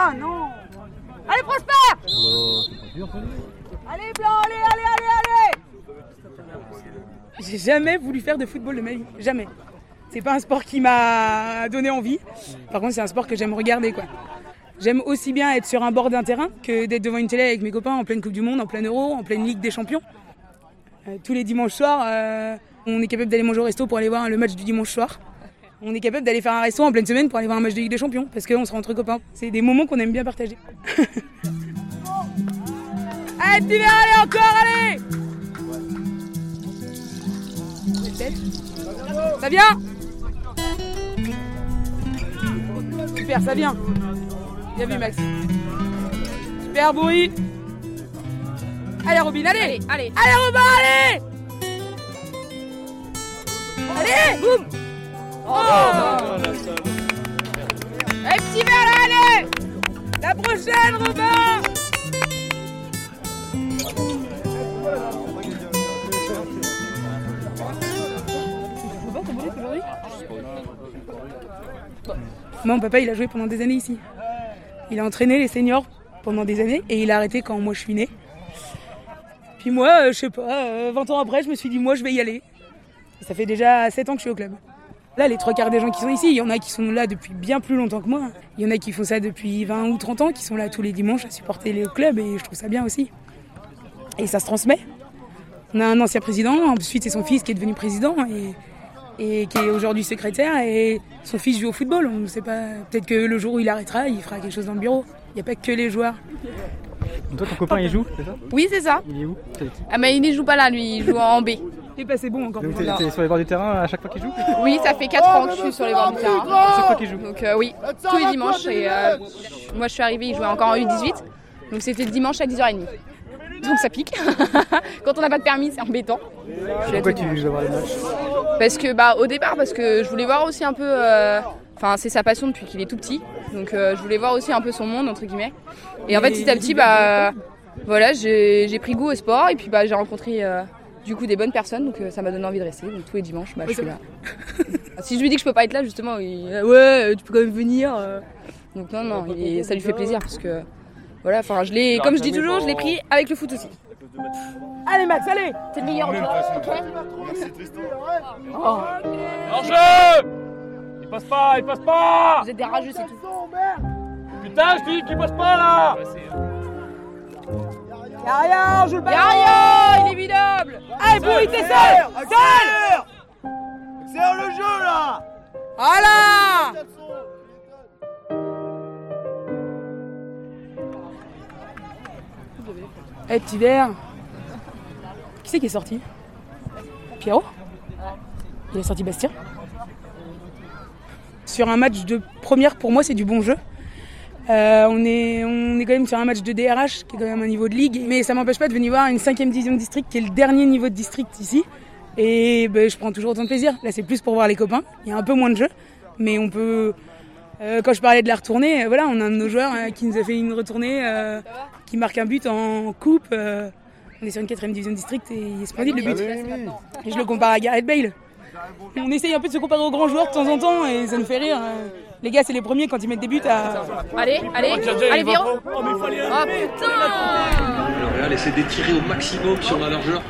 Ah non Allez, Prosper Allez, Blanc, allez, allez, allez, allez J'ai jamais voulu faire de football de ma vie. Jamais. C'est pas un sport qui m'a donné envie. Par contre, c'est un sport que j'aime regarder, quoi. J'aime aussi bien être sur un bord d'un terrain que d'être devant une télé avec mes copains en pleine Coupe du Monde, en plein Euro, en pleine Ligue des Champions. Euh, tous les dimanches soirs, euh, on est capable d'aller manger au resto pour aller voir le match du dimanche soir. On est capable d'aller faire un resto en pleine semaine pour aller voir un match de Ligue des Champions parce qu'on se rend entre copains. C'est des moments qu'on aime bien partager. allez, petit allez, encore, allez Ça vient? Super, ça vient. Bien vu, Max. Super, Bourri. Allez, Robin, allez Allez, allez. Allez, Robin, allez Allez, boum Allez, petit verre, allez La prochaine, Robin mon papa, il a joué pendant des années ici. Il a entraîné les seniors pendant des années et il a arrêté quand moi je suis née. Puis moi, euh, je sais pas, euh, 20 ans après, je me suis dit, moi, je vais y aller. Ça fait déjà 7 ans que je suis au club. Là, les trois quarts des gens qui sont ici, il y en a qui sont là depuis bien plus longtemps que moi. Il y en a qui font ça depuis 20 ou 30 ans, qui sont là tous les dimanches à supporter le club et je trouve ça bien aussi. Et ça se transmet. On a un ancien président, ensuite c'est son fils qui est devenu président et, et qui est aujourd'hui secrétaire et son fils joue au football. On ne sait pas, peut-être que le jour où il arrêtera, il fera quelque chose dans le bureau. Il n'y a pas que les joueurs. Toi, ton copain, il joue, c'est ça? Oui, c'est ça. Il est où? Ah, mais il ne joue pas là, lui, il joue en B. Et bah c'est bon encore Donc, t'es t'es sur les bords du terrain à chaque fois qu'il joue Oui, ça fait 4 ans que je suis sur les bords du terrain. À chaque fois qu'il joue Donc euh, oui, tous les dimanches. Et, euh, moi, je suis arrivée, il jouait encore en U18. Donc c'était le dimanche à 10h30. Donc ça pique. Quand on n'a pas de permis, c'est embêtant. Pourquoi tu veux voir les matchs Parce que bah au départ parce que je voulais voir aussi un peu euh, enfin c'est sa passion depuis qu'il est tout petit. Donc euh, je voulais voir aussi un peu son monde entre guillemets. Et en fait petit à petit bah voilà, j'ai j'ai pris goût au sport et puis bah j'ai rencontré euh, du coup des bonnes personnes donc euh, ça m'a donné envie de rester. Donc tous les dimanches bah je suis là. si je lui dis que je peux pas être là justement, il ah ouais, tu peux quand même venir euh. Donc non non, il ça lui fait plaisir parce que voilà, enfin je l'ai comme je dis toujours, je l'ai pris avec le foot aussi. Allez Max, allez. C'est le meilleur Hors-jeu Il passe pas, il passe pas. Vous êtes des rageux, c'est tout. Putain, je dis qu'il passe pas là Y'a rien, joue le ballon Y'a rien, il est minable. Allez, Bourri, t'es seul Seul C'est le jeu là. Voilà. Eh, petit verre. Qui c'est qui est sorti? Pierrot? Il est sorti Bastien? Sur un match de première, pour moi, c'est du bon jeu. Euh, on, est, on est quand même sur un match de DRH, qui est quand même un niveau de ligue, mais ça m'empêche pas de venir voir une cinquième division de district, qui est le dernier niveau de district ici. Et ben, je prends toujours autant de plaisir. Là, c'est plus pour voir les copains. Il y a un peu moins de jeu, mais on peut. euh, quand je parlais de la retournée, euh, voilà, on a un de nos joueurs qui nous a fait une retournée, qui marque un but en coupe. on est sur une quatrième division de district et il est splendide le but. Et je le compare à Gareth Bale. On essaye un peu de se comparer aux grands joueurs de temps en temps et ça nous fait rire. Les gars, c'est les premiers quand ils mettent des buts à. Allez, allez, allez, Véro Oh putain Le Real essaie d'étirer au maximum sur la largeur.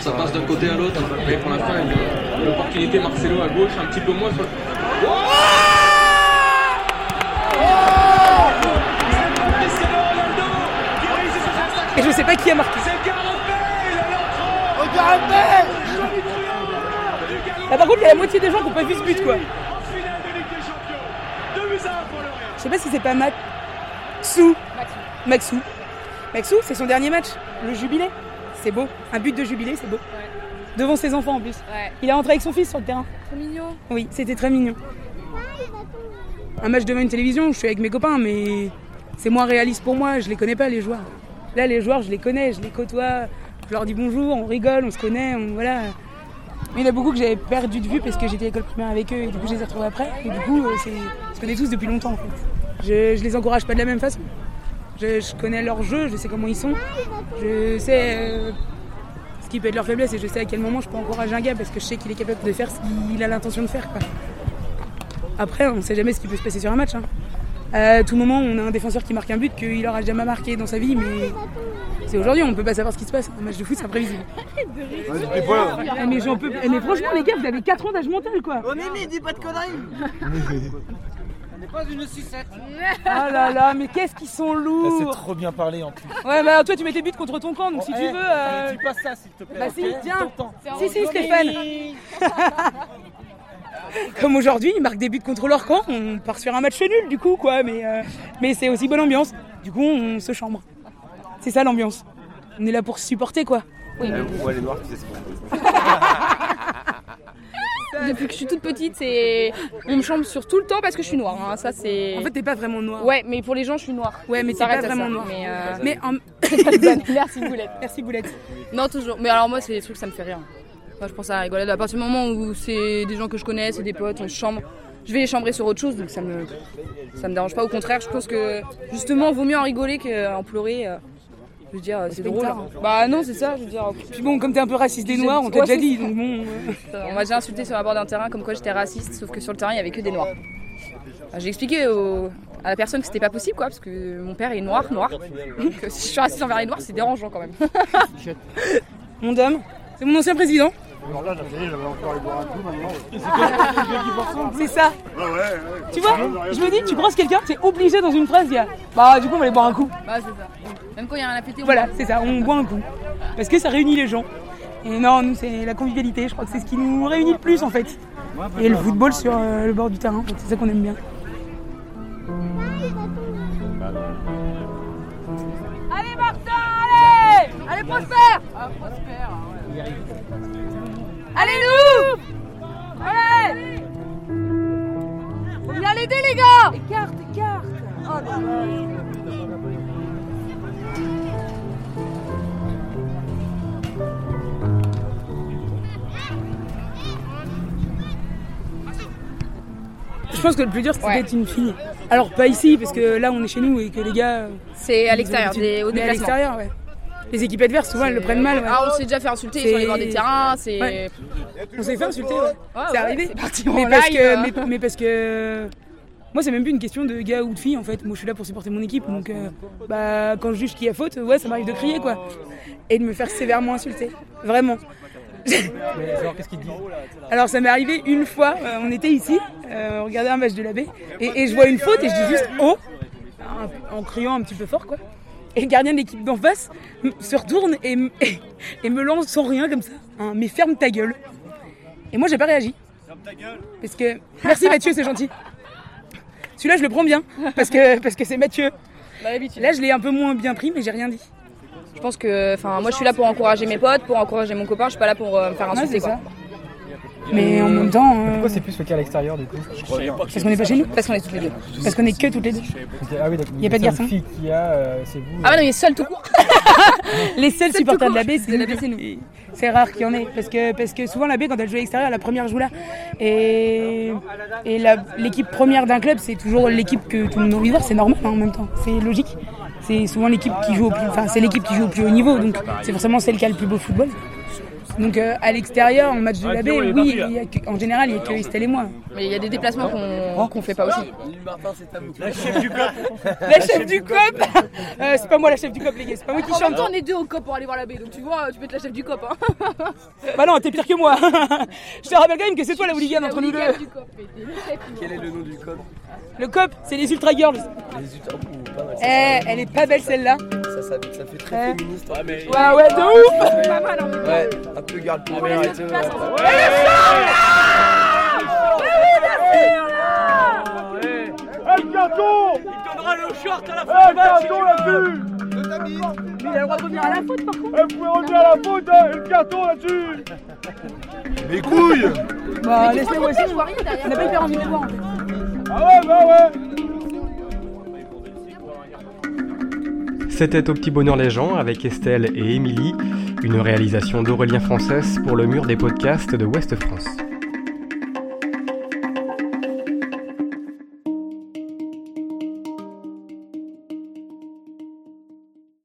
Ça passe d'un côté à l'autre. Mais pour l'instant, il y a l'opportunité Marcelo à gauche, un petit peu moins sur. Et je sais pas qui a marqué. Regardez Là, par contre, il y a la moitié des gens qui n'ont pas vu ce but, quoi. Je sais pas si c'est pas Maxou. Maxou. Maxou, c'est son dernier match, le jubilé. C'est beau. Un but de jubilé, c'est beau. Devant ses enfants en plus. Ouais. Il est rentré avec son fils sur le terrain. Trop mignon Oui, c'était très mignon. Un match devant une télévision, je suis avec mes copains, mais c'est moins réaliste pour moi, je les connais pas les joueurs. Là, les joueurs, je les connais, je les côtoie, je leur dis bonjour, on rigole, on se connaît, on, voilà. Mais il y en a beaucoup que j'avais perdu de vue parce que j'étais à l'école primaire avec eux et du coup je les ai retrouvés après. Et du coup, euh, c'est, connais tous depuis longtemps en fait. Je, je les encourage pas de la même façon. Je, je connais leur jeu, je sais comment ils sont, je sais euh, ce qui peut être leur faiblesse et je sais à quel moment je peux encourager un gars parce que je sais qu'il est capable de faire ce qu'il a l'intention de faire. Quoi. Après, on sait jamais ce qui peut se passer sur un match. hein. à tout moment on a un défenseur qui marque un but qu'il aura jamais marqué dans sa vie, mais c'est aujourd'hui, on peut pas savoir ce qui se passe. Un match de foot, c'est imprévisible. Eh, mais, j'en peux... eh, mais franchement, les gars, vous avez 4 ans d'âge mental, quoi. On est mis, dis pas de conneries On n'est pas une 6-7 Ah là là, mais qu'est-ce qu'ils sont lourds C'est trop bien parlé en plus. Ouais, bah toi, tu mets tes buts contre ton camp, donc si tu veux. euh, Tu passes ça s'il te plaît. Bah si, tiens. Si, si, Stéphane. Comme aujourd'hui, ils marquent des buts contre leur camp, on part sur un match nul du coup, quoi. Mais, euh, mais c'est aussi bonne ambiance. Du coup, on se chambre. C'est ça l'ambiance. On est là pour se supporter, quoi. Ouais, les noirs, tu sais ce qu'on Depuis que je suis toute petite, c'est on me chambre sur tout le temps parce que je suis noire. hein. Ça c'est. En fait, t'es pas vraiment noir. ouais, mais pour les gens, je suis noire. Ouais, mais t'es pas vraiment ça. noir. Mais, euh, Mais en... Merci Boulette. Merci Boulette. Non, toujours. Mais alors moi, c'est des trucs, ça me fait rire. Moi, je pense à la rigolade. À partir du moment où c'est des gens que je connais, c'est des potes, on se chambre. Je vais les chambrer sur autre chose, donc ça me, ça me dérange pas. Au contraire, je pense que justement, vaut mieux en rigoler qu'en pleurer. Euh. Je veux dire, c'est drôle. Bah non, c'est ça. Je veux dire, Puis bon, comme t'es un peu raciste des noirs, on t'a ouais, déjà dit. Donc bon. euh, on m'a déjà insulté sur la bord d'un terrain comme quoi j'étais raciste, sauf que sur le terrain, il y avait que des noirs. J'ai expliqué au- à la personne que c'était pas possible, quoi, parce que mon père est noir, noir. Donc euh, si je suis raciste envers les noirs, c'est dérangeant quand même. Mon dame, c'est mon ancien président. C'est ça. Tu vois, je me dis, tu croises quelqu'un, t'es obligé dans une phrase, il y a. Bah, du coup, on va aller boire un coup. Bah, c'est ça. Même quand il y a rien à péter, on Voilà, c'est ça, on boit un coup. Parce que ça réunit les gens. Et non, nous, c'est la convivialité, je crois que c'est ce qui nous réunit le plus en fait. Et le football sur euh, le bord du terrain, en fait, c'est ça qu'on aime bien. Allez Martin, allez Prosper Allez nous Allez bien l'aider les gars Écarte, écarte Je pense que le plus dur c'était Ouais. d'être une fille. Alors pas ici parce que là on est chez nous et que les gars. C'est à l'extérieur, au Mais à déplacement. l'extérieur, ouais. Les équipes adverses souvent elles le prennent mal. ouais. Ah, on s'est déjà fait insulter sur les bords des C'est- terrains, c'est... Ouais. On s'est fait insulter, ouais. Ouais, c'est ouais, arrivé. c'est parti mais en parce live, que, mais, mais parce que moi c'est même plus une question de gars ou de filles en fait. Moi je suis là pour supporter mon équipe donc euh, bah quand je juge qui a faute, ouais ça m'arrive de crier quoi et de me faire sévèrement insulter, vraiment. Mais genre, qu'est-ce qu'ils te disent? Alors ça m'est arrivé une fois, euh, on était ici, euh, on regardait un match de la baie et, et je vois une faute et je dis juste oh en, en criant un petit peu fort quoi. Et le gardien de l'équipe d'en face se retourne et, m- et, et me lance sans rien comme ça. hein, mais ferme ta gueule. Et moi j'ai pas réagi. Parce que. Merci Mathieu, c'est gentil. Celui-là je le prends bien. Parce que parce que c'est Mathieu. Bah. Là je l'ai un peu moins bien pris mais j'ai rien dit. Je pense que, enfin, moi je suis là pour encourager mes potes, pour encourager mon copain, je suis pas là pour euh, me faire Ouais, insulter c'est quoi. ça. Mais en même temps. euh, Pourquoi c'est plus le cas à l'extérieur du coup parce qu'on n'est pas chez nous. Parce qu'on est toutes les deux. Parce qu'on est que toutes les deux. Ah oui, d'accord. Y a pas de garçon fille qu'il y a, euh, c'est vous. Ah ouais, non, il est seul tout court. Les seuls supporters de la baie, c'est nous. c'est rare qu'il y en ait. Parce que, parce que souvent, la baie, quand elle joue à l'extérieur, la première joue là. Et, et l'équipe première d'un club, c'est toujours l'équipe que tout le monde voir. C'est normal hein, en même temps. C'est logique. C'est souvent l'équipe qui joue au plus, enfin, c'est l'équipe qui joue au plus haut niveau. Donc, c'est forcément celle qui a le plus beau football. Donc, euh, à l'extérieur, en match de la baie, oui, il y a que- en général, il y a que Estelle et moi. Mais il y a des déplacements qu'on qu'on fait pas aussi. La chef du club La chef du COP Euh, C'est pas moi la chef du COP, les gars. C'est pas moi qui En même chante. temps, on est deux au cop pour aller voir la baie, donc tu vois, tu peux être la chef du cop. Hein. Bah non, t'es pire que moi. Je te rappelle quand même que c'est toi la hooligan entre nous deux. Cop. Quel est le nom du club Le COP, c'est les Ultra Girls. Les Ultra Ouh, pas mal. Eh, elle est pas belle celle-là. Ça, ça, ça fait très féministe. Ouais, mais... Ouais, ouais, de ouf. Pas mal en même temps. Ouais, un peu garde pour et tout. ouais. le carton Il donnera le short à la fin du match carton là-dessus Il a le droit de revenir à la faute par contre. Vous pouvez revenir à la faute hein, et le carton là-dessus Mes couilles Bah, laisse-les moi aussi. Je vois rien derrière. On n'a pas hyper envie de voir en fait. Ah ouais, bah ouais C'était au petit bonheur les gens avec Estelle et Émilie, une réalisation d'Aurélien Française pour le mur des podcasts de Ouest France.